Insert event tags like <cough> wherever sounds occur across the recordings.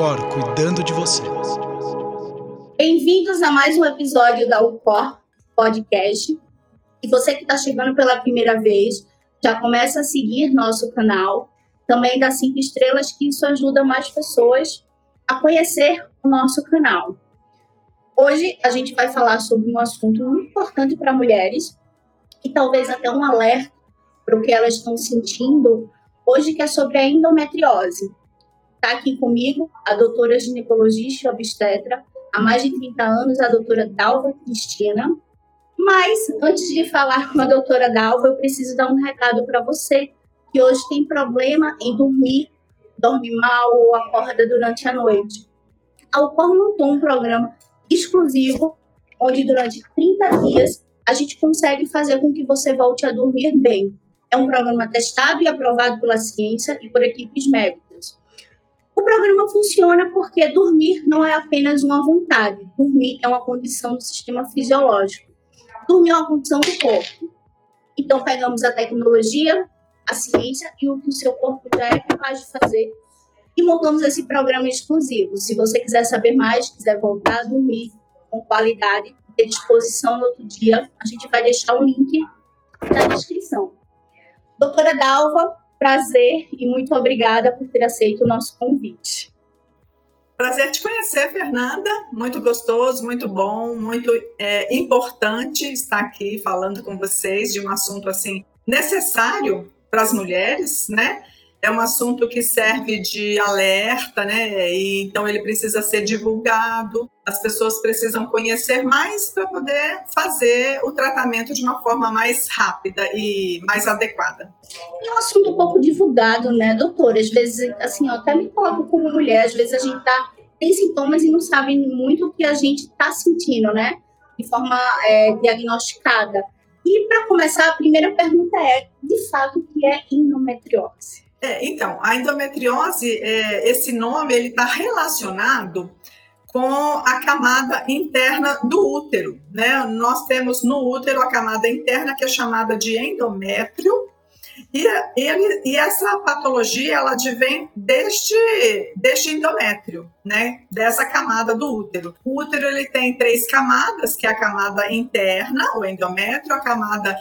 UCOR cuidando de você. Bem-vindos a mais um episódio da UCOR Podcast. E você que está chegando pela primeira vez, já começa a seguir nosso canal. Também dá cinco estrelas, que isso ajuda mais pessoas a conhecer o nosso canal. Hoje a gente vai falar sobre um assunto muito importante para mulheres e talvez até um alerta para o que elas estão sentindo hoje, que é sobre a endometriose. Está aqui comigo a doutora ginecologista obstetra, há mais de 30 anos, a doutora Dalva Cristina. Mas, antes de falar com a doutora Dalva, eu preciso dar um recado para você que hoje tem problema em dormir, dorme mal ou acorda durante a noite. A UCOR montou um programa exclusivo, onde durante 30 dias a gente consegue fazer com que você volte a dormir bem. É um programa testado e aprovado pela ciência e por equipes médicas. O programa funciona porque dormir não é apenas uma vontade, dormir é uma condição do sistema fisiológico. Dormir é uma condição do corpo. Então, pegamos a tecnologia, a ciência e o que o seu corpo já é capaz de fazer e montamos esse programa exclusivo. Se você quiser saber mais, quiser voltar a dormir com qualidade, ter disposição no outro dia, a gente vai deixar o link na descrição. Doutora Dalva, prazer e muito obrigada por ter aceito o nosso convite. Prazer te conhecer, Fernanda. Muito gostoso, muito bom, muito é, importante estar aqui falando com vocês de um assunto assim necessário para as mulheres, né? É um assunto que serve de alerta, né? E, então ele precisa ser divulgado, as pessoas precisam conhecer mais para poder fazer o tratamento de uma forma mais rápida e mais adequada. É um assunto pouco divulgado, né, doutora? Às vezes, assim, eu até me coloco como mulher, às vezes a gente tá, tem sintomas e não sabe muito o que a gente está sentindo, né? De forma é, diagnosticada. E para começar, a primeira pergunta é, de fato, o que é endometriose? É, então, a endometriose, é, esse nome, ele está relacionado com a camada interna do útero, né? Nós temos no útero a camada interna que é chamada de endométrio, e, ele, e essa patologia ela advém deste, deste endométrio, né? Dessa camada do útero. O útero ele tem três camadas, que é a camada interna, o endométrio, a camada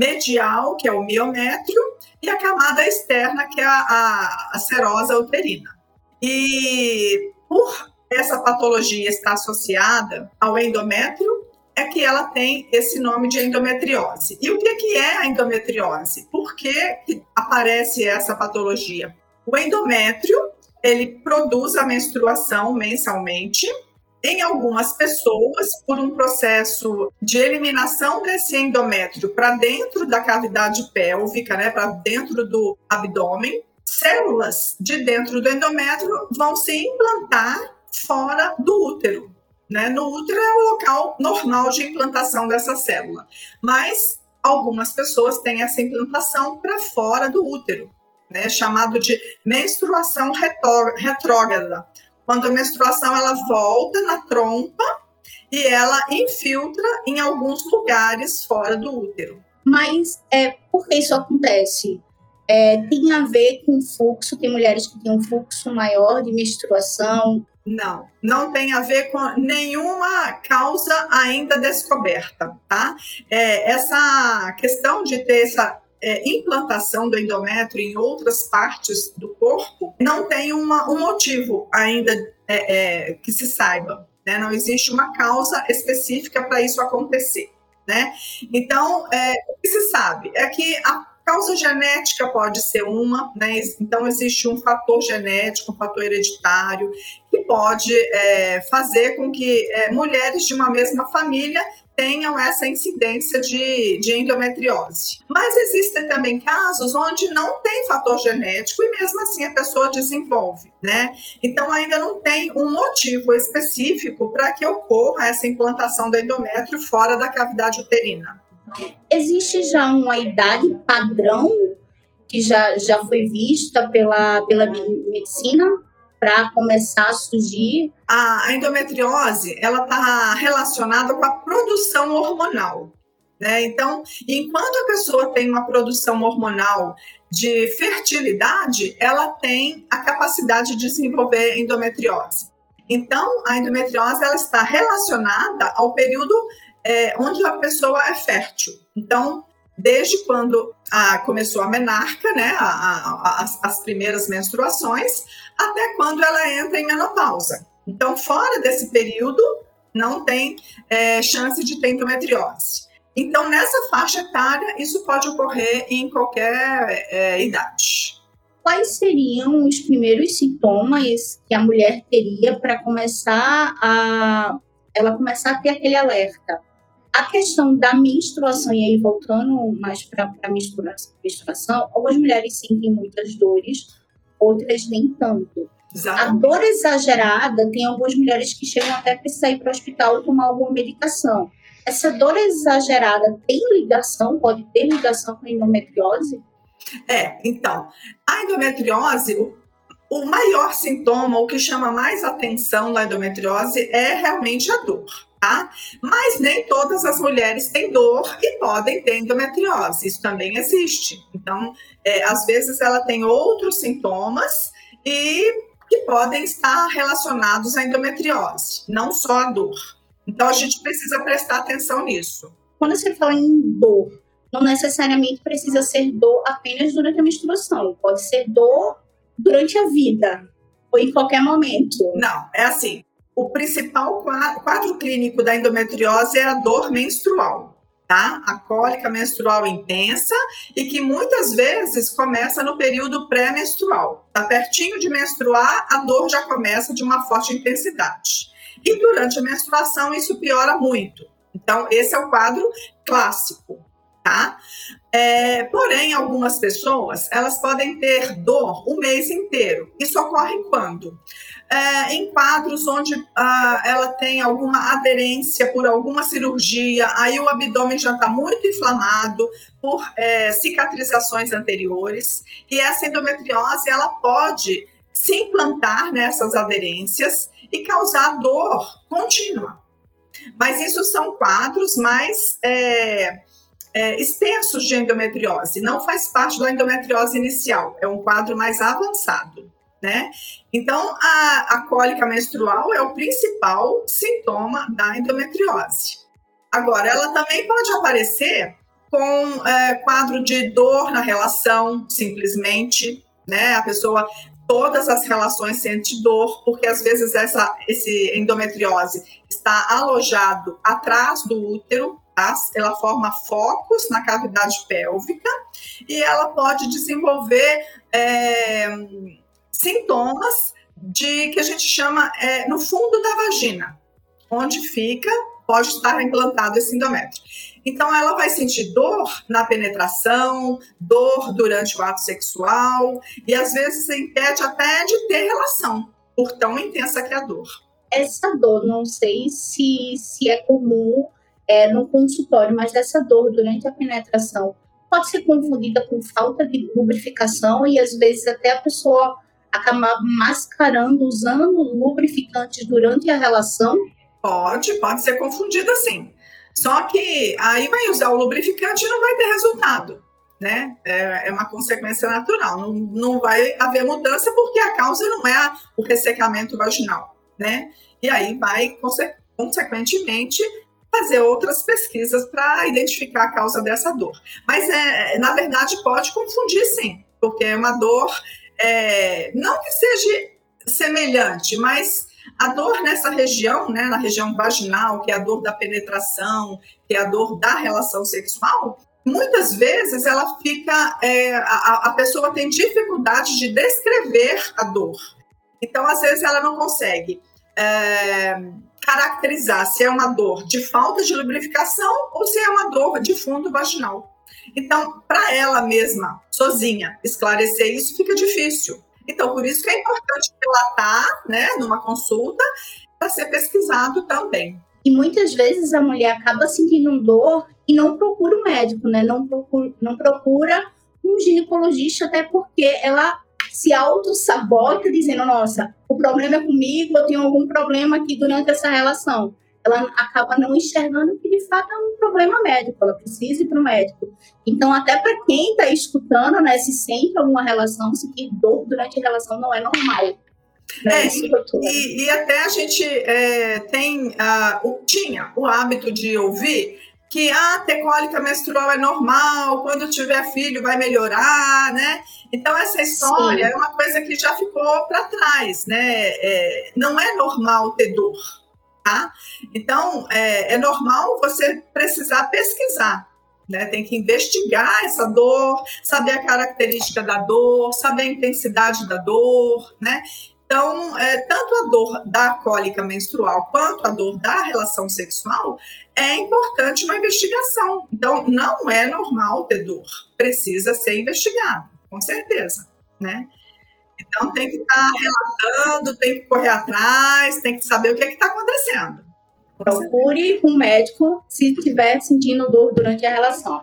medial, que é o miométrio, e a camada externa, que é a, a, a serosa uterina. E por essa patologia estar associada ao endométrio, é que ela tem esse nome de endometriose. E o que, que é a endometriose? Por que, que aparece essa patologia? O endométrio, ele produz a menstruação mensalmente, em algumas pessoas, por um processo de eliminação desse endométrio para dentro da cavidade pélvica, né, para dentro do abdômen, células de dentro do endométrio vão se implantar fora do útero. Né? No útero é o local normal de implantação dessa célula, mas algumas pessoas têm essa implantação para fora do útero, né? chamado de menstruação retrógrada quando a menstruação ela volta na trompa e ela infiltra em alguns lugares fora do útero. Mas é, por que isso acontece? É, tem a ver com fluxo? Tem mulheres que têm um fluxo maior de menstruação? Não, não tem a ver com nenhuma causa ainda descoberta, tá? É, essa questão de ter essa é, implantação do endométrio em outras partes do corpo, não tem uma, um motivo ainda é, é, que se saiba. Né? Não existe uma causa específica para isso acontecer. Né? Então, é, o que se sabe é que a causa genética pode ser uma, né? então existe um fator genético, um fator hereditário, que pode é, fazer com que é, mulheres de uma mesma família tenham essa incidência de, de endometriose. Mas existem também casos onde não tem fator genético e mesmo assim a pessoa desenvolve, né? Então ainda não tem um motivo específico para que ocorra essa implantação do endométrio fora da cavidade uterina. Existe já uma idade padrão que já, já foi vista pela, pela medicina para começar a surgir? A endometriose ela está relacionada com a produção hormonal. Né? Então, enquanto a pessoa tem uma produção hormonal de fertilidade, ela tem a capacidade de desenvolver endometriose. Então, a endometriose ela está relacionada ao período é, onde a pessoa é fértil. Então, desde quando a, começou a menarca, né, a, a, as, as primeiras menstruações, até quando ela entra em menopausa. Então, fora desse período, não tem é, chance de ter endometriose. Então, nessa faixa etária, isso pode ocorrer em qualquer é, idade. Quais seriam os primeiros sintomas que a mulher teria para começar a ela começar a ter aquele alerta? A questão da menstruação, e aí voltando mais para a menstruação, algumas mulheres sentem muitas dores, outras nem tanto. Exato. A dor exagerada, tem algumas mulheres que chegam até precisar ir para o hospital tomar alguma medicação. Essa dor exagerada tem ligação, pode ter ligação com a endometriose? É, então, a endometriose, o, o maior sintoma, o que chama mais atenção da endometriose é realmente a dor. Tá? Mas nem todas as mulheres têm dor e podem ter endometriose, isso também existe. Então, é, às vezes ela tem outros sintomas e que podem estar relacionados à endometriose, não só a dor. Então a gente precisa prestar atenção nisso. Quando você fala em dor, não necessariamente precisa ser dor apenas durante a menstruação, pode ser dor durante a vida ou em qualquer momento. Não, é assim. O principal quadro clínico da endometriose é a dor menstrual tá? A cólica menstrual intensa e que muitas vezes começa no período pré-menstrual. Tá pertinho de menstruar, a dor já começa de uma forte intensidade. E durante a menstruação isso piora muito. Então esse é o quadro clássico, tá? É, porém, algumas pessoas elas podem ter dor o mês inteiro. Isso ocorre quando? É, em quadros onde ah, ela tem alguma aderência por alguma cirurgia, aí o abdômen já está muito inflamado por é, cicatrizações anteriores, e essa endometriose ela pode se implantar nessas aderências e causar dor contínua. Mas isso são quadros mais é, é, extensos de endometriose, não faz parte da endometriose inicial, é um quadro mais avançado né? Então, a, a cólica menstrual é o principal sintoma da endometriose. Agora, ela também pode aparecer com é, quadro de dor na relação, simplesmente, né? A pessoa, todas as relações sente dor, porque às vezes essa esse endometriose está alojado atrás do útero, tá? ela forma focos na cavidade pélvica e ela pode desenvolver é, sintomas de que a gente chama é, no fundo da vagina, onde fica, pode estar implantado esse endométrio. Então, ela vai sentir dor na penetração, dor durante o ato sexual, e às vezes impede até de ter relação, por tão intensa que é a dor. Essa dor, não sei se, se é comum é, no consultório, mas essa dor durante a penetração pode ser confundida com falta de lubrificação e às vezes até a pessoa acabar mascarando, usando lubrificantes durante a relação? Pode, pode ser confundido assim. Só que aí vai usar o lubrificante e não vai ter resultado, né? É, é uma consequência natural. Não, não vai haver mudança porque a causa não é o ressecamento vaginal, né? E aí vai, conse consequentemente, fazer outras pesquisas para identificar a causa dessa dor. Mas, é, na verdade, pode confundir sim, porque é uma dor é, não que seja semelhante, mas a dor nessa região, né, na região vaginal, que é a dor da penetração, que é a dor da relação sexual, muitas vezes ela fica, é, a, a pessoa tem dificuldade de descrever a dor. Então, às vezes, ela não consegue é, caracterizar se é uma dor de falta de lubrificação ou se é uma dor de fundo vaginal. Então, para ela mesma, sozinha, esclarecer isso fica difícil. Então, por isso que é importante relatar, né, numa consulta, para ser pesquisado também. E muitas vezes a mulher acaba sentindo dor e não procura um médico, né? Não procura, não procura um ginecologista, até porque ela se auto-sabota dizendo, nossa, o problema é comigo, eu tenho algum problema aqui durante essa relação. Ela acaba não enxergando que de fato é um problema médico, ela precisa ir para o médico. Então, até para quem está escutando, né, se sente alguma relação, se que dor durante a relação não é normal. Né? É, e, e, até a gente é, tem, tinha o hábito de ouvir que ah, ter cólica menstrual é normal, quando tiver filho vai melhorar, né? Então essa história Sim. é uma coisa que já ficou para trás, né? É, não é normal ter dor, tá? Então é, é normal você precisar pesquisar, né? Tem que investigar essa dor, saber a característica da dor, saber a intensidade da dor, né? Então, é, tanto a dor da cólica menstrual quanto a dor da relação sexual é importante uma investigação. Então, não é normal ter dor, precisa ser investigado, com certeza, né? Então, tem que estar tá relatando, tem que correr atrás, tem que saber o que é está acontecendo. Procure um médico se estiver sentindo dor durante a relação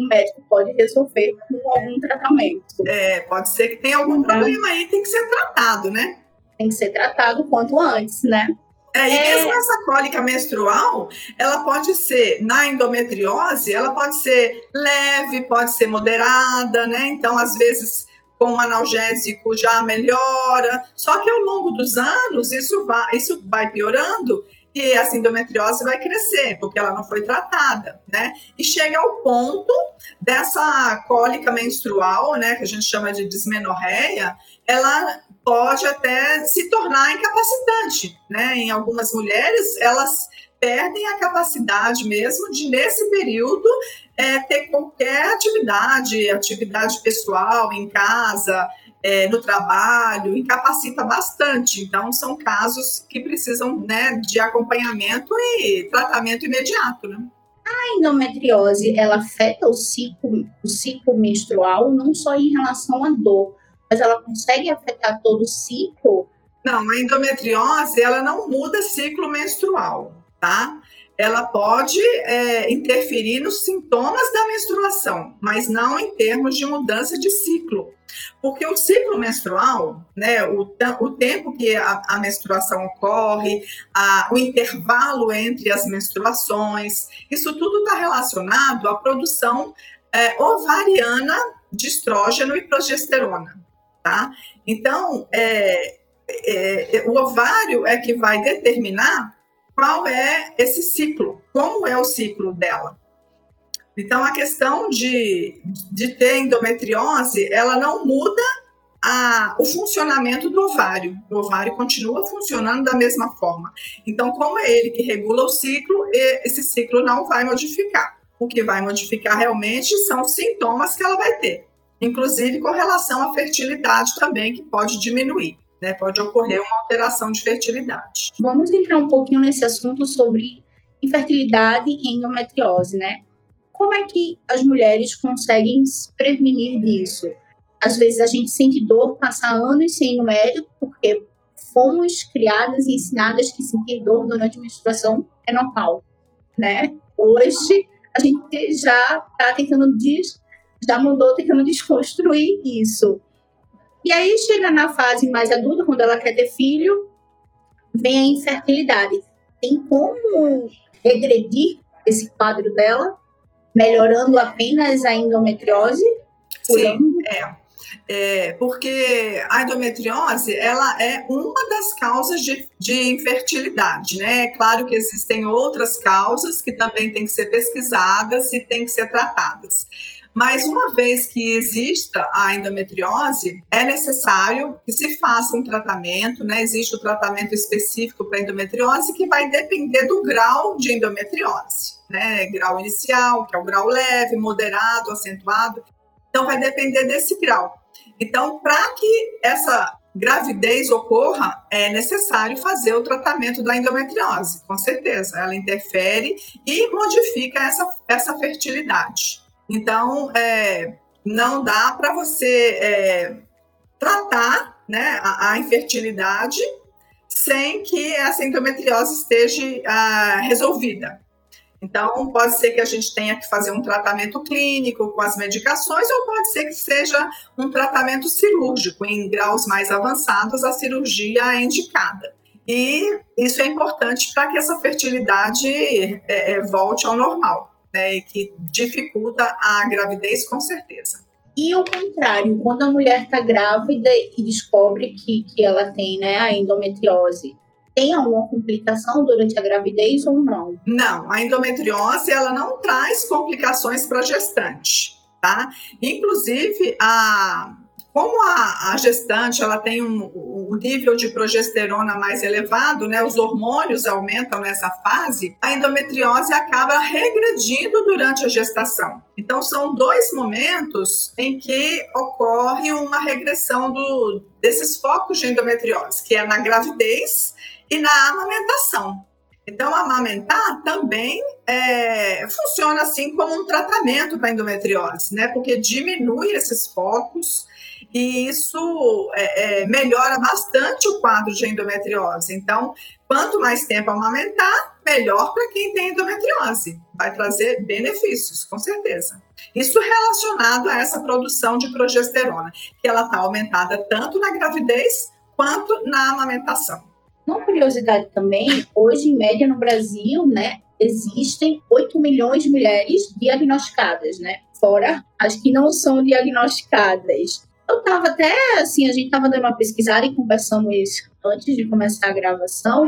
o médico pode resolver com algum tratamento. É, pode ser que tenha algum então, problema aí, tem que ser tratado, né? Tem que ser tratado quanto antes, né? É, e é... mesmo essa cólica menstrual, ela pode ser, na endometriose, ela pode ser leve, pode ser moderada, né? Então, às vezes, com um analgésico já melhora. Só que ao longo dos anos, isso vai, isso vai piorando e essa endometriose vai crescer, porque ela não foi tratada, né? E chega ao ponto dessa cólica menstrual, né, que a gente chama de dismenorreia, ela pode até se tornar incapacitante, né? Em algumas mulheres, elas perdem a capacidade mesmo de, nesse período, é, ter qualquer atividade, atividade pessoal, em casa, é, no trabalho, incapacita bastante. Então, são casos que precisam né, de acompanhamento e tratamento imediato. Né? A endometriose, ela afeta o ciclo, o ciclo menstrual não só em relação à dor, mas ela consegue afetar todo o ciclo? Não, a endometriose, ela não muda ciclo menstrual, tá? ela pode é, interferir nos sintomas da menstruação, mas não em termos de mudança de ciclo. Porque o ciclo menstrual, né, o, o tempo que a, a menstruação ocorre, a, o intervalo entre as menstruações, isso tudo está relacionado à produção é, ovariana de estrógeno e progesterona. Tá? Então, é, é o ovário é que vai determinar qual é esse ciclo, como é o ciclo dela. Então, a questão de, de ter endometriose, ela não muda a, o funcionamento do ovário. O ovário continua funcionando da mesma forma. Então, como é ele que regula o ciclo, esse ciclo não vai modificar. O que vai modificar realmente são os sintomas que ela vai ter, inclusive com relação à fertilidade também, que pode diminuir né, pode ocorrer uma alteração de fertilidade. Vamos entrar um pouquinho nesse assunto sobre infertilidade e endometriose, né? Como é que as mulheres conseguem se prevenir disso? Às vezes a gente sente dor, passa anos sem ir no médico, porque fomos criadas e ensinadas que sentir dor durante a menstruação é normal, né? Hoje a gente já está tentando des... já mudou tentando desconstruir isso. E aí chega na fase mais adulta, quando ela quer ter filho, vem a infertilidade. Tem como regredir esse quadro dela, melhorando apenas a endometriose? Sim, é. É, porque a endometriose ela é uma das causas de, de infertilidade, né? É claro que existem outras causas que também têm que ser pesquisadas e têm que ser tratadas. Mas uma vez que exista a endometriose, é necessário que se faça um tratamento, né? Existe o tratamento específico para endometriose que vai depender do grau de endometriose, né? Grau inicial, que é o grau leve, moderado, acentuado. Então vai depender desse grau. Então, para que essa gravidez ocorra, é necessário fazer o tratamento da endometriose, com certeza. Ela interfere e modifica essa, essa fertilidade. Então, é, não dá para você é, tratar né, a, a, infertilidade sem que essa endometriose esteja ah, resolvida. Então, pode ser que a gente tenha que fazer um tratamento clínico com as medicações, ou pode ser que seja um tratamento cirúrgico. Em graus mais avançados, a cirurgia é indicada. e isso é importante para que essa fertilidade é, é, volte ao normal, né? E que dificulta a gravidez com certeza. E o contrário, quando a mulher está grávida e descobre que, que ela tem né, a endometriose, tem alguma complicação durante a gravidez ou não? Não, a endometriose ela não traz complicações para a gestante, tá? Inclusive, a, como a, a gestante ela tem um, um, nível de progesterona mais elevado, né, os hormônios aumentam nessa fase, a endometriose acaba regredindo durante a gestação. Então, são dois momentos em que ocorre uma regressão do, desses focos de endometriose, que é na gravidez e na amamentação. Então, amamentar também é, funciona assim como um tratamento para endometriose, né? Porque diminui esses focos e isso é, é, melhora bastante o quadro de endometriose. Então, quanto mais tempo amamentar, melhor para quem tem endometriose. Vai trazer benefícios, com certeza. Isso relacionado a essa produção de progesterona, que ela está aumentada tanto na gravidez quanto na amamentação. Uma curiosidade também, hoje em média no Brasil, né, existem 8 milhões de mulheres diagnosticadas, né? Fora as que não são diagnosticadas. Eu estava até, assim, a gente estava dando uma pesquisada e conversamos isso antes de começar a gravação,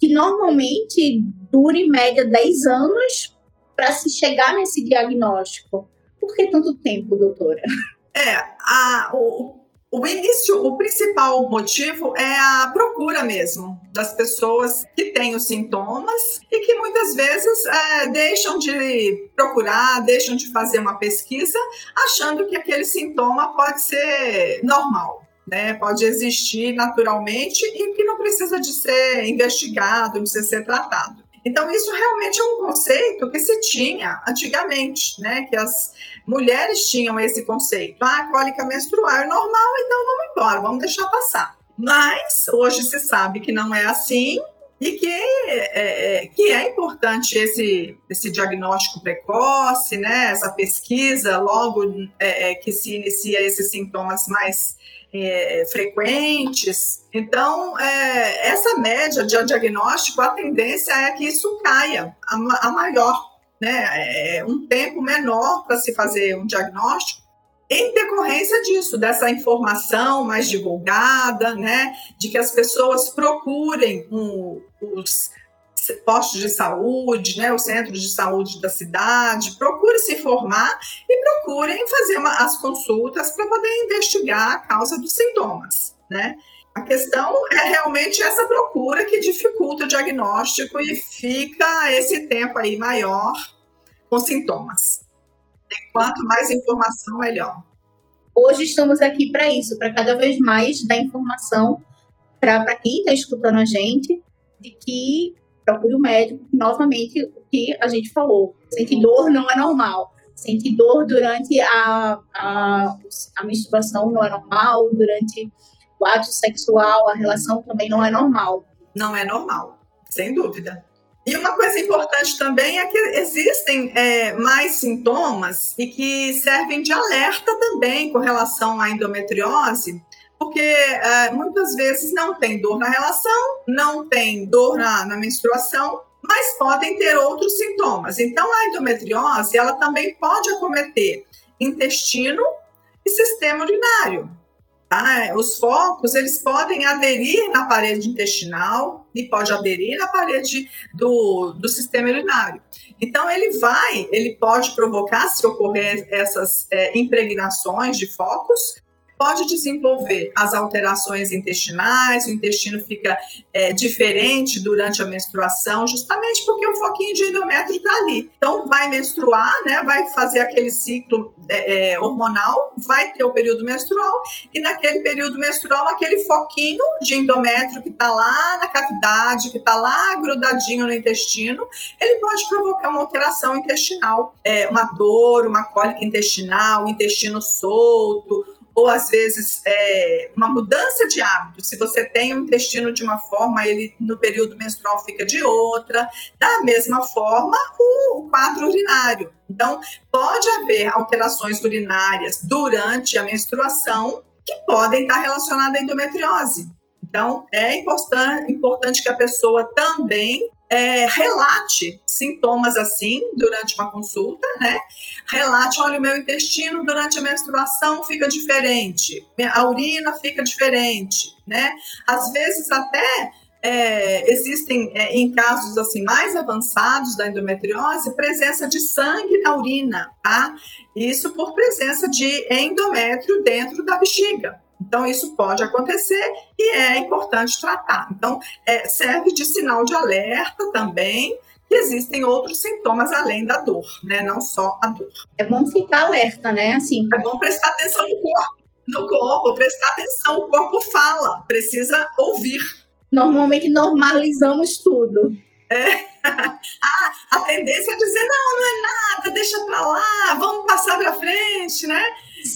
que normalmente dura em média 10 anos para se chegar nesse diagnóstico. Por que tanto tempo, doutora? É, a, o, o início, o principal motivo é a procura mesmo das pessoas que têm os sintomas e que muitas vezes é, deixam de procurar, deixam de fazer uma pesquisa, achando que aquele sintoma pode ser normal. Né, pode existir naturalmente e que não precisa de ser investigado, não precisa ser tratado. Então, isso realmente é um conceito que se tinha antigamente, né? Que as mulheres tinham esse conceito. Ah, cólica menstrual é normal, então vamos embora, vamos deixar passar. Mas hoje se sabe que não é assim e que é, é, que é importante esse, esse diagnóstico precoce, né? Essa pesquisa logo é, é que se inicia esses sintomas mais é, frequentes. Então, é, essa média de diagnóstico, a tendência é que isso caia a, a maior, né? É um tempo menor para se fazer um diagnóstico. Em decorrência disso, dessa informação mais divulgada, né, de que as pessoas procurem um, os postos de saúde, né, os centros de saúde da cidade, procure se informar e procurem fazer uma, as consultas para poder investigar a causa dos sintomas, né? A questão é realmente essa procura que dificulta o diagnóstico e fica esse tempo aí maior com sintomas. E quanto mais informação, melhor. Hoje estamos aqui para isso, para cada vez mais dar informação para quem está escutando a gente de que procure o médico. Novamente, o que a gente falou: sentir dor não é normal. Sentir dor durante a, a, a menstruação não é normal, durante o ato sexual, a relação também não é normal. Não é normal, sem dúvida. E uma coisa importante também é que existem é, mais sintomas e que servem de alerta também com relação à endometriose, porque é, muitas vezes não tem dor na relação, não tem dor na, na menstruação, mas podem ter outros sintomas. Então, a endometriose, ela também pode acometer intestino e sistema urinário. Tá? Os focos, eles podem aderir na parede intestinal e pode aderir na parede do, do sistema urinário. Então, ele vai, ele pode provocar, se ocorrer essas é, impregnações de focos, pode desenvolver as alterações intestinais, o intestino fica é, diferente durante a menstruação, justamente porque o foquinho de endométrio está ali. Então, vai menstruar, né, vai fazer aquele ciclo é, é, hormonal, vai ter o período menstrual, e naquele período menstrual, aquele foquinho de endométrio que está lá na cavidade, que está lá grudadinho no intestino, ele pode provocar uma alteração intestinal, é, uma dor, uma cólica intestinal, intestino solto, ou às vezes é, uma mudança de hábito. Se você tem um intestino de uma forma, ele no período menstrual fica de outra. Da mesma forma, o, o quadro urinário. Então, pode haver alterações urinárias durante a menstruação que podem estar relacionadas à endometriose. Então, é importante, importante que a pessoa também é, relate sintomas assim durante uma consulta, né? Relate, olha, o meu intestino durante a menstruação fica diferente, a urina fica diferente, né? Às vezes até é, existem é, em casos assim mais avançados da endometriose presença de sangue na urina, tá? Isso por presença de endométrio dentro da bexiga. Então, isso pode acontecer e é importante tratar. Então, é, serve de sinal de alerta também que existem outros sintomas além da dor, né? Não só a dor. É bom ficar alerta, né? Assim. É bom prestar atenção no corpo. No corpo, prestar atenção, o corpo fala, precisa ouvir. Normalmente normalizamos tudo. É. <laughs> ah, a tendência é dizer, não, não é nada, deixa pra lá, vamos passar pra frente, né?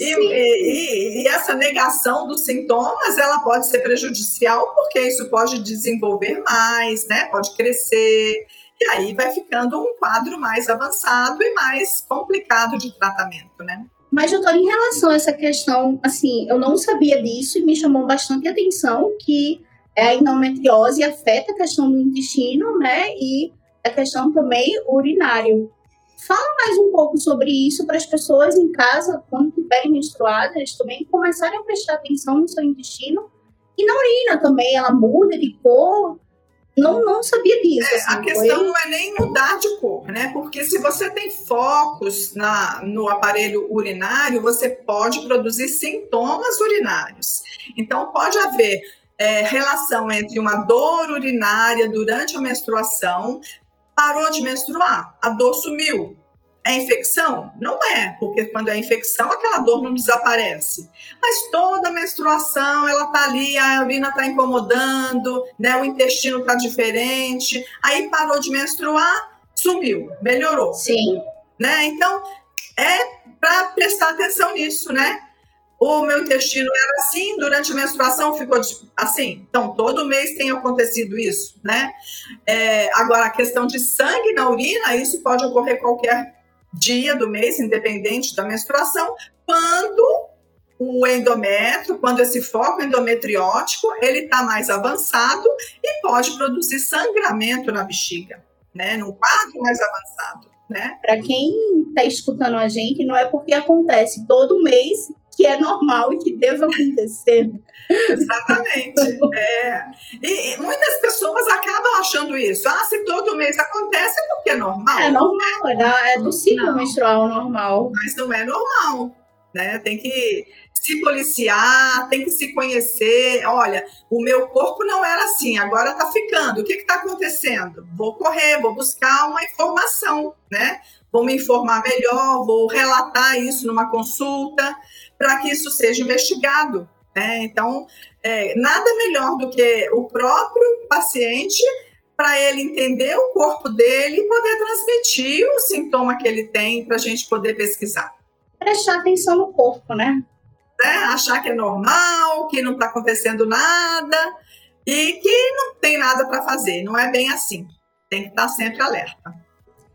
E, e, e, essa negação dos sintomas, ela pode ser prejudicial, porque isso pode desenvolver mais, né? Pode crescer, e aí vai ficando um quadro mais avançado e mais complicado de tratamento, né? Mas, doutor, em relação a essa questão, assim, eu não sabia disso e me chamou bastante atenção que a endometriose afeta a questão do intestino, né? E a questão também urinário. Fala mais um pouco sobre isso para as pessoas em casa, quando estiverem menstruadas, também começarem a prestar atenção no seu intestino. E na urina também, ela muda de cor. Não, não sabia disso. É, assim, a questão foi... não é nem mudar de cor, né? Porque se você tem focos na, no aparelho urinário, você pode produzir sintomas urinários. Então, pode haver é, relação entre uma dor urinária durante a menstruação, parou de menstruar, a dor sumiu. É infecção? Não é, porque quando é infecção, aquela dor não desaparece. Mas toda menstruação, ela tá ali, a urina tá incomodando, né? O intestino tá diferente. Aí parou de menstruar, sumiu, melhorou. Sim. Né? Então, é para prestar atenção nisso, né? O meu intestino era assim, durante a menstruação ficou assim. Então, todo mês tem acontecido isso, né? É, agora, a questão de sangue na urina, isso pode ocorrer qualquer dia do mês, independente da menstruação, quando o endométrio, quando esse foco endometriótico, ele está mais avançado e pode produzir sangramento na bexiga, né? Num quadro mais avançado, né? Para quem está escutando a gente, não é porque acontece todo mês que é normal e que deve acontecer. Exatamente. É. E, e, muitas pessoas acabam achando isso. Ah, se todo mês acontece, é porque é normal. É normal, é, da, é do ciclo não. menstrual normal. Mas não é normal. Né? Tem que se policiar, tem que se conhecer. Olha, o meu corpo não era assim, agora está ficando. O que está acontecendo? Vou correr, vou buscar uma informação, né? Vou me informar melhor, vou relatar isso numa consulta para que isso seja investigado. Né? Então, é, nada melhor do que o próprio paciente para ele entender o corpo dele e poder transmitir o sintoma que ele tem para a gente poder pesquisar. Prestar atenção no corpo, né? É, achar que é normal, que não está acontecendo nada e que não tem nada para fazer. Não é bem assim. Tem que estar tá sempre alerta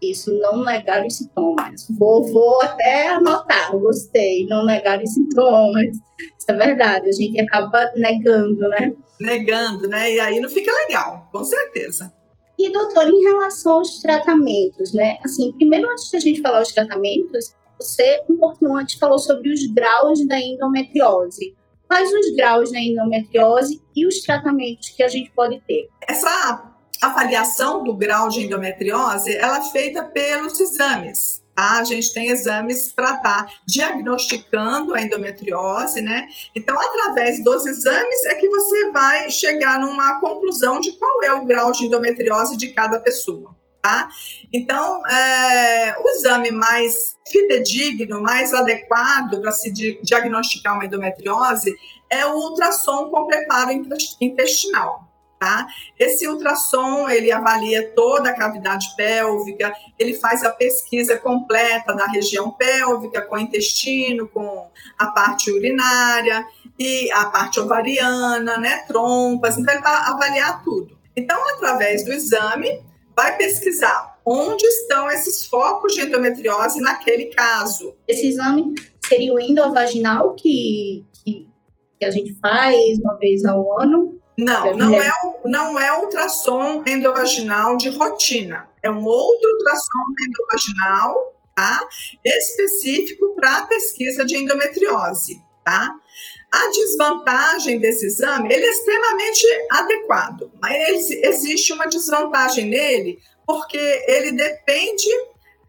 isso, não negar os sintomas. Vou, vou até anotar, gostei, não negar os sintomas. Isso é verdade, a gente acaba negando, né? Negando, né? E aí não fica legal, com certeza. E, doutor, em relação aos tratamentos, né? Assim, primeiro, antes da gente falar os tratamentos, você, um pouquinho antes, falou sobre os graus da endometriose. Quais os graus da endometriose e os tratamentos que a gente pode ter? Essa avaliação do grau de endometriose ela é feita pelos exames. Tá? A gente tem exames para estar tá diagnosticando a endometriose, né? Então, através dos exames é que você vai chegar numa conclusão de qual é o grau de endometriose de cada pessoa. Tá? Então, é, o exame mais fidedigno, mais adequado para se diagnosticar uma endometriose é o ultrassom com preparo intestinal. Tá? Esse ultrassom ele avalia toda a cavidade pélvica, ele faz a pesquisa completa da região pélvica, com o intestino, com a parte urinária e a parte ovariana, né, trompas, então ele vai avaliar tudo. Então, através do exame, vai pesquisar onde estão esses focos de endometriose naquele caso. Esse exame seria o endovaginal que, que, que a gente faz uma vez ao ano? Não, não é, não é ultrassom endovaginal de rotina. É um outro ultrassom endovaginal, tá? Específico para a pesquisa de endometriose, tá? A desvantagem desse exame, ele é extremamente adequado, mas existe uma desvantagem nele, porque ele depende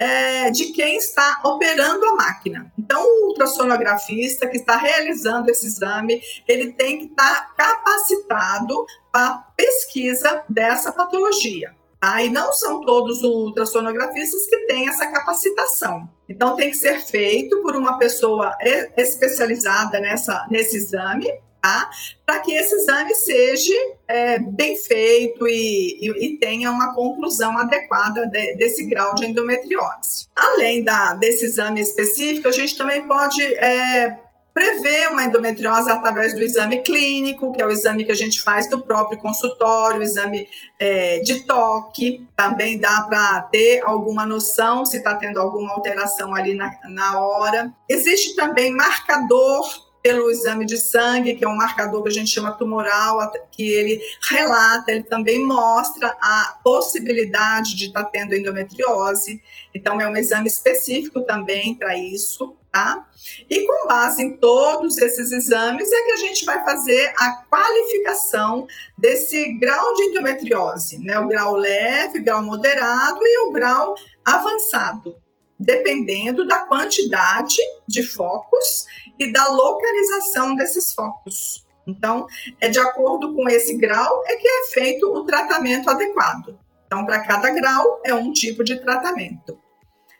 é, de quem está operando a máquina. Então, o ultrassonografista que está realizando esse exame, ele tem que estar capacitado para pesquisa dessa patologia. Tá? E não são todos os ultrassonografistas que têm essa capacitação. Então, tem que ser feito por uma pessoa especializada nessa, nesse exame, tá? para que esse exame seja é, bem feito e, e, e, tenha uma conclusão adequada de, desse grau de endometriose. Além da, desse exame específico, a gente também pode é, prevê uma endometriose através do exame clínico, que é o exame que a gente faz do próprio consultório, exame é, de toque, também dá para ter alguma noção se está tendo alguma alteração ali na, na hora. Existe também marcador pelo exame de sangue, que é um marcador que a gente chama tumoral, que ele relata, ele também mostra a possibilidade de estar tá tendo endometriose. Então, é um exame específico também para isso tá? E com base em todos esses exames é que a gente vai fazer a qualificação desse grau de endometriose, né? O grau leve, grau moderado e o grau avançado, dependendo da quantidade de focos e da localização desses focos. Então, é de acordo com esse grau é que é feito o tratamento adequado. Então, para cada grau é um tipo de tratamento.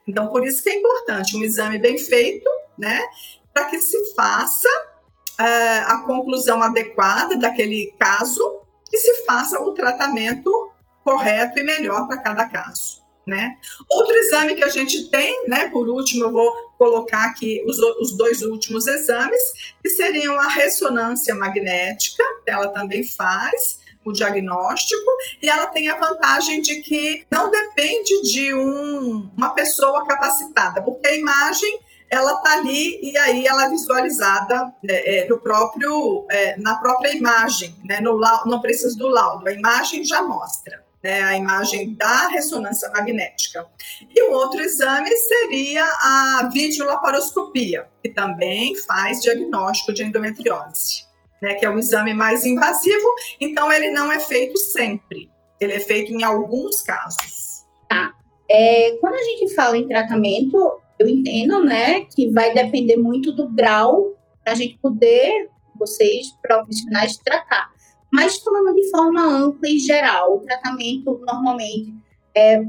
Então, por isso que é importante um exame bem feito, né? Para que se faça uh, a conclusão adequada daquele caso e se faça o tratamento correto e melhor para cada caso. Né? Outro exame que a gente tem, né, por último, eu vou colocar aqui os, os dois últimos exames, que seriam a ressonância magnética, ela também faz, o diagnóstico e ela tem a vantagem de que não depende de um, uma pessoa capacitada, porque a imagem ela está ali e aí ela é visualizada né, é, no próprio, é, na própria imagem, né, no, não precisa do laudo, a imagem já mostra. Né, a imagem da ressonância magnética. E o outro exame seria a videolaparoscopia, que também faz diagnóstico de endometriose né, que é um exame mais invasivo, então ele não é feito sempre, ele é feito em alguns casos. Tá. É, quando a gente fala em tratamento, eu entendo, né, que vai depender muito do grau para a gente poder, vocês profissionais, tratar. Mas falando de forma ampla e geral, o tratamento normalmente é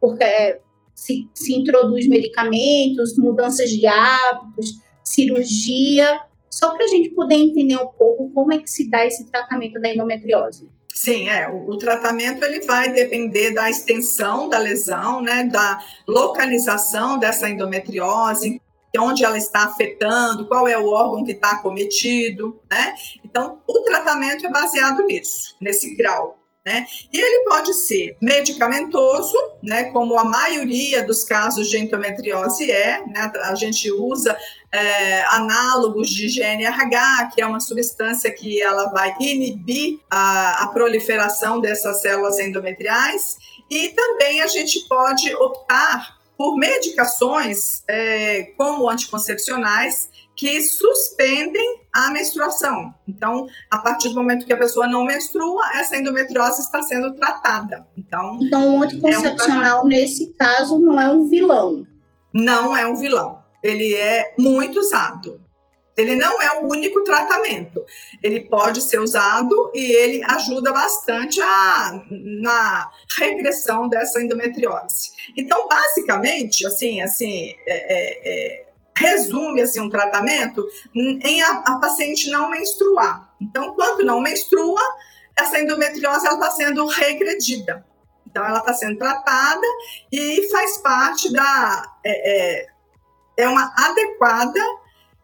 porque é, se, se introduz medicamentos, mudanças de hábitos, cirurgia, só para a gente poder entender um pouco como é que se dá esse tratamento da endometriose. Sim, é. O, o, tratamento ele vai depender da extensão da lesão, né, da localização dessa endometriose, onde ela está afetando, qual é o órgão que está acometido, né? Então, o tratamento é baseado nisso, nesse grau. Né? E ele pode ser medicamentoso, né, como a maioria dos casos de endometriose é, né? a gente usa é, análogos de GNRH, que é uma substância que ela vai inibir a, a proliferação dessas células endometriais, e também a gente pode optar por medicações é, como anticoncepcionais que suspendem a menstruação. Então, a partir do momento que a pessoa não menstrua, essa endometriose está sendo tratada. Então, então o anticoncepcional, é um... nesse caso, não é um vilão. Não é um vilão ele é muito usado. Ele não é o único tratamento. Ele pode ser usado e ele ajuda bastante a, na regressão dessa endometriose. Então, basicamente, assim, assim, é, é, é, resume assim um tratamento em a, a, paciente não menstruar. Então, quando não menstrua, essa endometriose está sendo regredida. Então, ela está sendo tratada e faz parte da é, é é uma adequada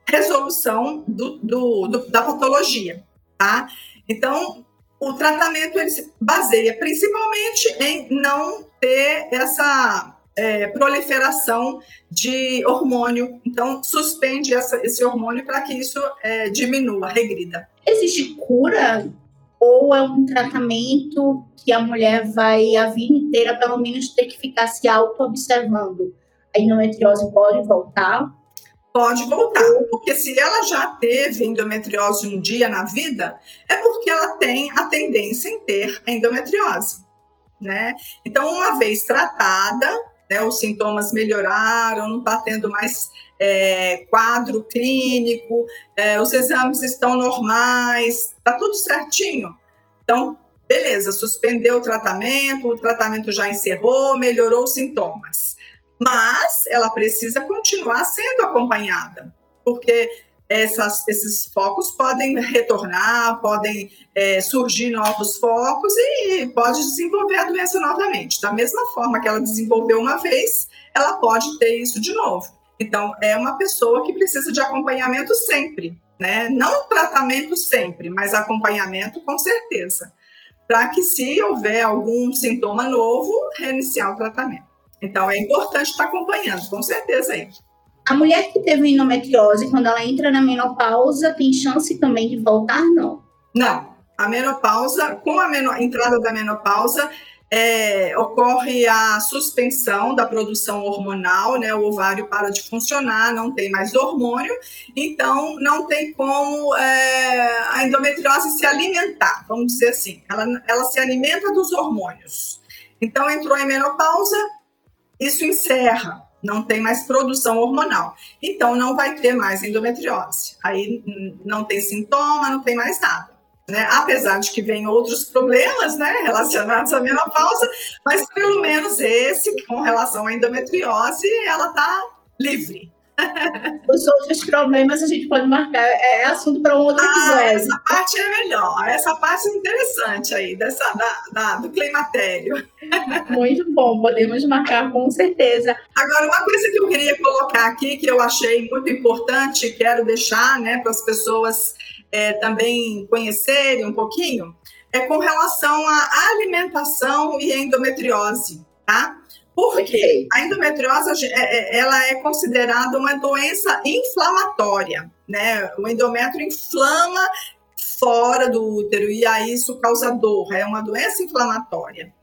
resolução do, do, do, da patologia, tá? Então, o tratamento ele se baseia principalmente em não ter essa é, proliferação de hormônio. Então, suspende essa, esse hormônio para que isso é, diminua, regrida. Existe cura ou é um tratamento que a mulher vai a vida inteira, pelo menos, ter que ficar se auto-observando? A endometriose pode voltar? Pode voltar, porque se ela já teve endometriose um dia na vida, é porque ela tem a tendência em ter endometriose, né? Então, uma vez tratada, né, os sintomas melhoraram, não está tendo mais é, quadro clínico, é, os exames estão normais, está tudo certinho. Então, beleza, suspendeu o tratamento, o tratamento já encerrou, melhorou os sintomas. Mas ela precisa continuar sendo acompanhada, porque essas, esses focos podem retornar, podem é, surgir novos focos e pode desenvolver a doença novamente. Da mesma forma que ela desenvolveu uma vez, ela pode ter isso de novo. Então, é uma pessoa que precisa de acompanhamento sempre, né? Não tratamento sempre, mas acompanhamento com certeza. Para que, se houver algum sintoma novo, reiniciar o tratamento. Então, é importante estar acompanhando, com certeza aí. A mulher que teve endometriose, quando ela entra na menopausa, tem chance também de voltar? Não. Não. A menopausa, com a entrada da menopausa, é, ocorre a suspensão da produção hormonal, né? O ovário para de funcionar, não tem mais hormônio, então não tem como é, a endometriose se alimentar, vamos dizer assim. Ela, ela se alimenta dos hormônios. Então entrou em menopausa, isso encerra não tem mais produção hormonal. Então, não vai ter mais endometriose. Aí não tem sintoma, não tem mais nada. Né? Apesar de que vem outros problemas né, relacionados à menopausa, mas pelo menos esse, com relação à endometriose, ela está livre. <laughs> Os outros problemas a gente pode marcar, é, é assunto para um outro ah, episódio. Essa parte é melhor, essa parte é interessante aí, dessa, da, da, do climatério. <laughs> Muito bom, podemos marcar com certeza. Agora, uma coisa que eu queria colocar aqui, que eu achei muito importante, quero deixar né, para as pessoas é, também conhecerem um pouquinho, é com relação à alimentação e endometriose, tá? Porque a endometriose é, é, ela é considerada uma doença inflamatória, né? O endométrio inflama fora do útero e aí isso causa dor, é uma doença inflamatória.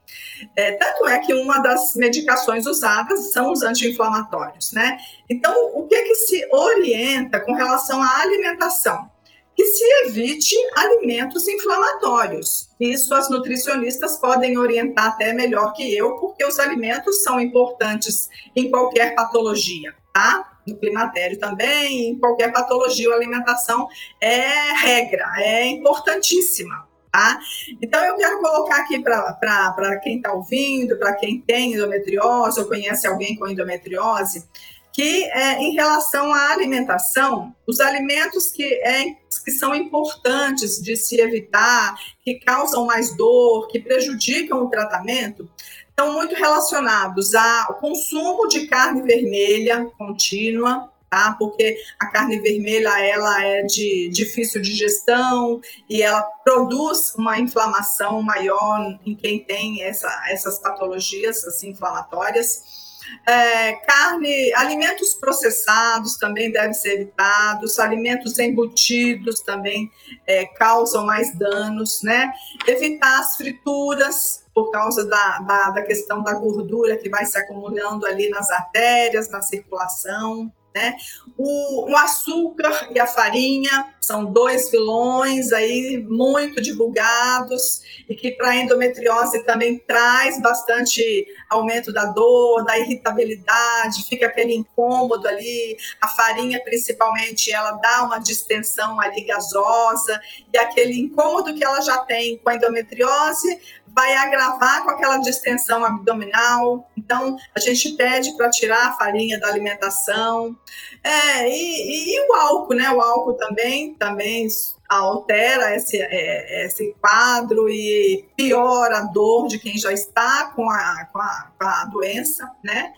É, tanto é que uma das medicações usadas são os anti-inflamatórios, né? Então, o que, que se orienta com relação à alimentação? Que se evite alimentos inflamatórios. Isso as nutricionistas podem orientar até melhor que eu, porque os alimentos são importantes em qualquer patologia, tá? No climatério também, em qualquer patologia, a alimentação é regra, é importantíssima. Tá? Então, eu quero colocar aqui para quem está ouvindo, para quem tem endometriose ou conhece alguém com endometriose, que é, em relação à alimentação, os alimentos que, é, que são importantes de se evitar, que causam mais dor, que prejudicam o tratamento, estão muito relacionados ao consumo de carne vermelha contínua, tá? Porque a carne vermelha ela é de difícil digestão e ela produz uma inflamação maior em quem tem essa, essas patologias assim, inflamatórias. É, carne, alimentos processados também devem ser evitados, alimentos embutidos também é, causam mais danos, né? Evitar as frituras por causa da, da, da questão da gordura que vai se acumulando ali nas artérias, na circulação. Né? O, o, açúcar e a farinha são dois vilões aí muito divulgados e que para endometriose também traz bastante aumento da dor, da irritabilidade, fica aquele incômodo ali. A farinha, principalmente, ela dá uma distensão ali gasosa e aquele incômodo que ela já tem com a endometriose vai agravar com aquela distensão abdominal. Então, a gente pede para tirar a farinha da alimentação. É, e, e, o álcool, né? O álcool também, também altera esse, é, esse quadro e piora a dor de quem já está com a, com a, com a doença, né?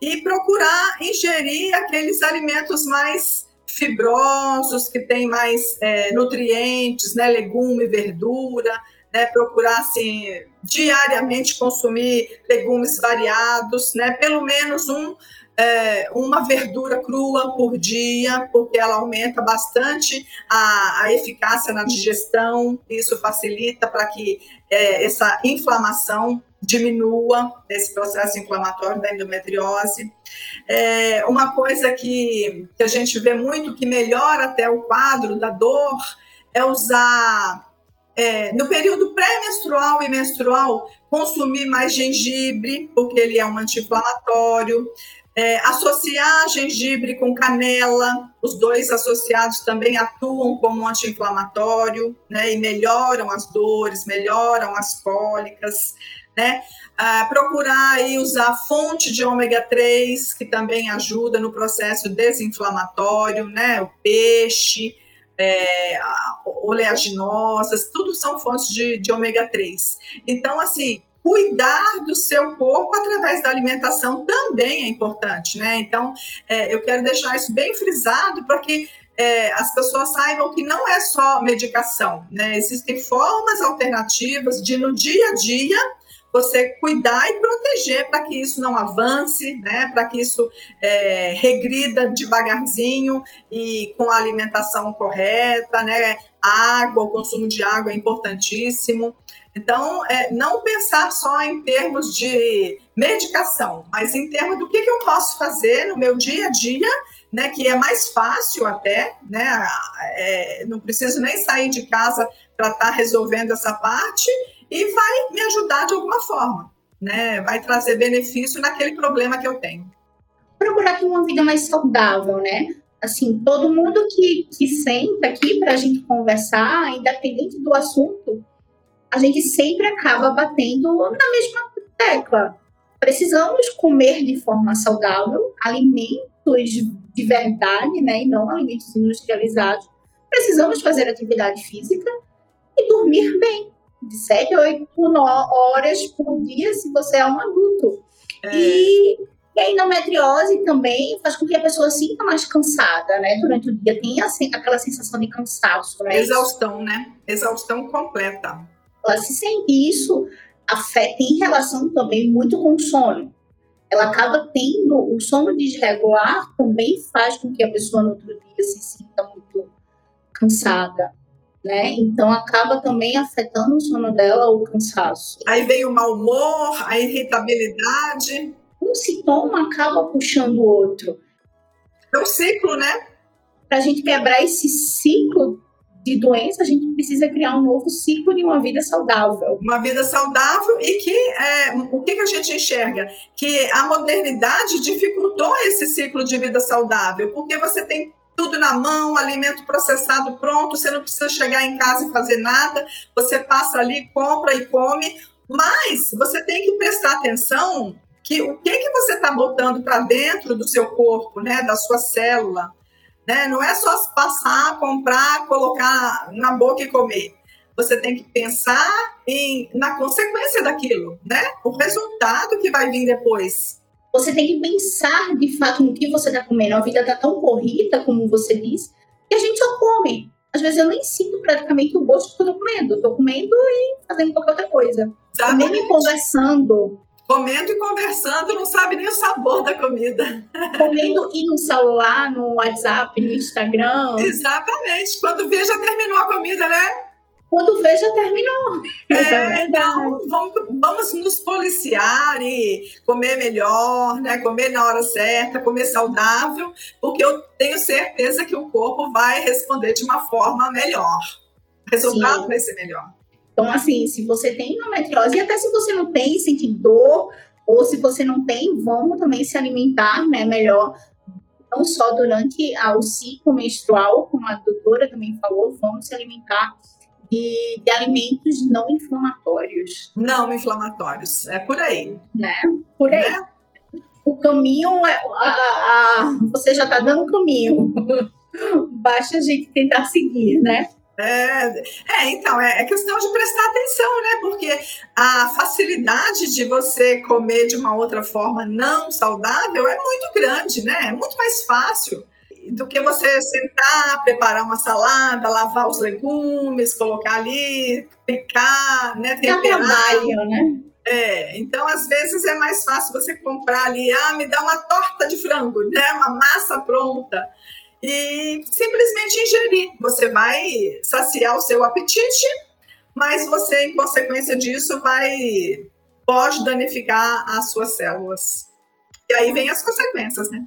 E procurar ingerir aqueles alimentos mais fibrosos, que têm mais é, nutrientes, né? Legume, verdura, né, procurar assim, diariamente consumir legumes variados, né, pelo menos um é, uma verdura crua por dia, porque ela aumenta bastante a, a eficácia na digestão, isso facilita para que é, essa inflamação diminua esse processo inflamatório da endometriose. É, uma coisa que, que a gente vê muito que melhora até o quadro da dor é usar é, no período pré-menstrual e menstrual, consumir mais gengibre, porque ele é um anti-inflamatório. É, associar gengibre com canela, os dois associados também atuam como anti-inflamatório, né, e melhoram as dores, melhoram as cólicas, né? Ah, procurar aí usar fonte de ômega 3, que também ajuda no processo desinflamatório, né? O peixe, é, oleaginosas, tudo são fontes de, de ômega 3. Então, assim, cuidar do seu corpo através da alimentação também é importante, né? Então, é, eu quero deixar isso bem frisado para que é, as pessoas saibam que não é só medicação, né? Existem formas alternativas de, no dia a dia, você cuidar e proteger para que isso não avance, né? Para que isso é, regrida devagarzinho e com a alimentação correta, né? Água, o consumo de água é importantíssimo. Então, é, não pensar só em termos de medicação, mas em termos do que, que eu posso fazer no meu dia a dia, né, que é mais fácil até, né, é, não preciso nem sair de casa para estar tá resolvendo essa parte, e vai me ajudar de alguma forma, né? Vai trazer benefício naquele problema que eu tenho. Procurar ter uma vida mais saudável, né? Assim, todo mundo que, que senta aqui para a gente conversar, independente do assunto, a gente sempre acaba batendo na mesma tecla. Precisamos comer de forma saudável, alimentos de verdade, né? E não alimentos industrializados. Precisamos fazer atividade física e dormir bem de 7 a 8 horas por dia se você é um adulto. É. E, e a endometriose também faz com que a pessoa sinta mais cansada, né? Durante o dia tem assim, aquela sensação de cansaço, né? Exaustão, né? Exaustão completa. Ela se sente isso afeta em relação também muito com o sono. Ela acaba tendo o sono desregular também faz com que a pessoa no outro dia se sinta muito cansada né? Então acaba também afetando o sono dela o cansaço. Aí vem o mau humor, a irritabilidade. Um sintoma acaba puxando o outro. É um ciclo, né? Para a gente quebrar esse ciclo de doença, a gente precisa criar um novo ciclo de uma vida saudável. Uma vida saudável e que é, o que, que a gente enxerga? Que a modernidade dificultou esse ciclo de vida saudável, porque você tem tudo na mão, alimento processado pronto, você não precisa chegar em casa e fazer nada, você passa ali, compra e come, mas você tem que prestar atenção que o que que você está botando para dentro do seu corpo, né, da sua célula, né? Não é só passar, comprar, colocar na boca e comer. Você tem que pensar em, na consequência daquilo, né? O resultado que vai vir depois você tem que pensar de fato no que você está comendo. A vida está tão corrida, como você diz, que a gente só come. Às vezes eu nem sinto praticamente o gosto que eu estou comendo. Estou comendo e fazendo qualquer outra coisa. Comendo e conversando. Comendo e conversando, não sabe nem o sabor da comida. Comendo e no celular, no WhatsApp, no Instagram. Exatamente. Quando vê, já terminou a comida, né? Quando vê, já terminou. É, então, vamos, vamos nos policiar e comer melhor, né? comer na hora certa, comer saudável, porque eu tenho certeza que o corpo vai responder de uma forma melhor. O resultado Sim. vai ser melhor. Então, assim, se você tem endometriose, e até se você não tem, sente dor, ou se você não tem, vamos também se alimentar né, melhor não só durante o ciclo menstrual, como a doutora também falou, vamos se alimentar de, de alimentos não inflamatórios. Não inflamatórios, é por aí. Né? Por aí. Né? O caminho, é, a, a, você já está dando o caminho. <laughs> Basta a gente tentar seguir, né? É, é, então, é, é, questão de prestar atenção, né? Porque a facilidade de você comer de uma outra forma não saudável é muito grande, né? É muito mais fácil do que você sentar, preparar uma salada, lavar os legumes, colocar ali, picar, né? Temperar. Dá trabalho, né? É, então às vezes é mais fácil você comprar ali, ah, me dá uma torta de frango, né? Uma massa pronta. E simplesmente ingerir. Você vai saciar o seu apetite, mas você, em consequência disso, vai pode danificar as suas células. E aí vem as consequências, né?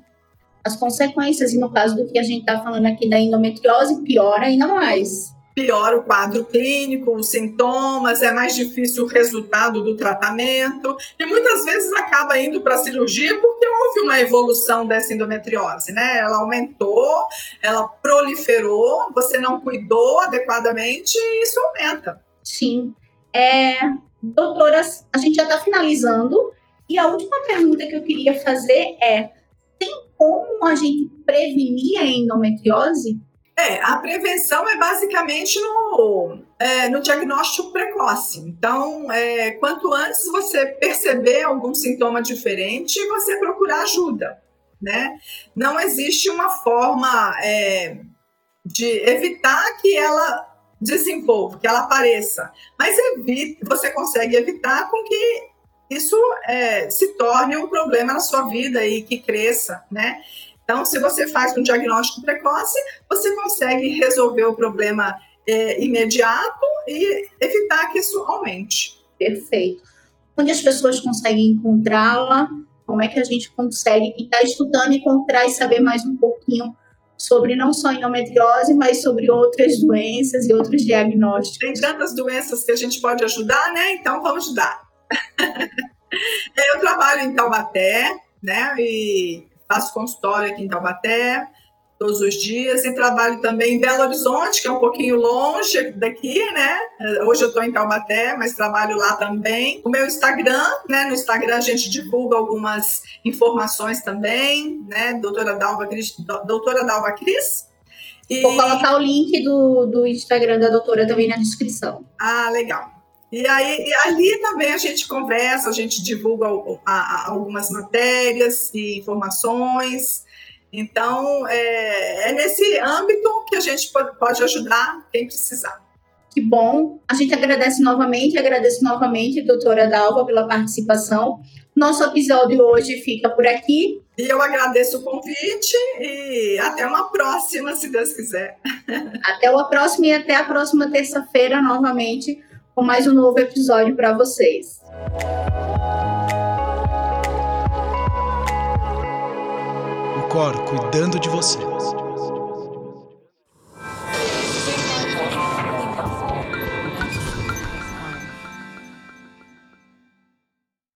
As consequências, e no caso do que a gente está falando aqui da endometriose, piora ainda mais piora o quadro clínico, os sintomas, é mais difícil o resultado do tratamento e muitas vezes acaba indo para a cirurgia porque houve uma evolução dessa endometriose, né? Ela aumentou, ela proliferou, você não cuidou adequadamente e isso aumenta. Sim. É, doutoras, a gente já está finalizando e a última pergunta que eu queria fazer é: tem como a gente prevenir a endometriose? É, a prevenção é basicamente no, é, no diagnóstico precoce. Então, é, quanto antes você perceber algum sintoma diferente, você procurar ajuda, né? Não existe uma forma é, de evitar que ela desenvolva, que ela apareça, mas evita, você consegue evitar com que isso é, se torne um problema na sua vida e que cresça, né? Então, se você faz um diagnóstico precoce, você consegue resolver o problema é, imediato e evitar que isso aumente. Perfeito. Onde as pessoas conseguem encontrá-la? Como é que a gente consegue, quem está estudando, encontrar e saber mais um pouquinho sobre não só endometriose, mas sobre outras doenças e outros diagnósticos? Tem tantas doenças que a gente pode ajudar, né? Então, vamos ajudar. <laughs> Eu trabalho em Taubaté, né? E faço consultório aqui em Taubaté todos os dias e trabalho também em Belo Horizonte, que é um pouquinho longe daqui, né? Hoje eu estou em Taubaté, mas trabalho lá também. O meu Instagram, né? No Instagram a gente divulga algumas informações também, né? Doutora Dalva Cris, doutora Dalva Cris. E... Vou colocar o link do, do Instagram da doutora também na descrição. Ah, legal. E aí e ali também a gente conversa, a gente divulga a, a, algumas matérias e informações. Então, é, é, nesse âmbito que a gente pode, pode ajudar quem precisar. Que bom. A gente agradece novamente, agradeço novamente, doutora Dalva, pela participação. Nosso episódio hoje fica por aqui. E eu agradeço o convite e até uma próxima, se Deus quiser. Até a próxima e até a próxima terça-feira, novamente com mais um novo episódio para vocês. O Cor cuidando de você.